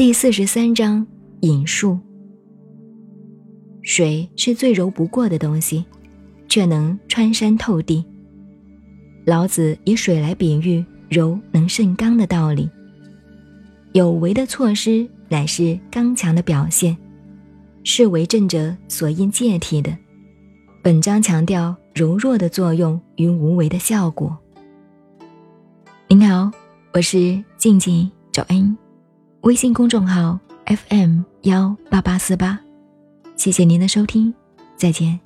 第四十三章引述。水是最柔不过的东西，却能穿山透地。老子以水来比喻柔能胜刚的道理。有为的措施乃是刚强的表现，是为政者所应借体的。本章强调柔弱的作用与无为的效果。您好，我是静静找恩，微信公众号 FM 幺八八四八，谢谢您的收听，再见。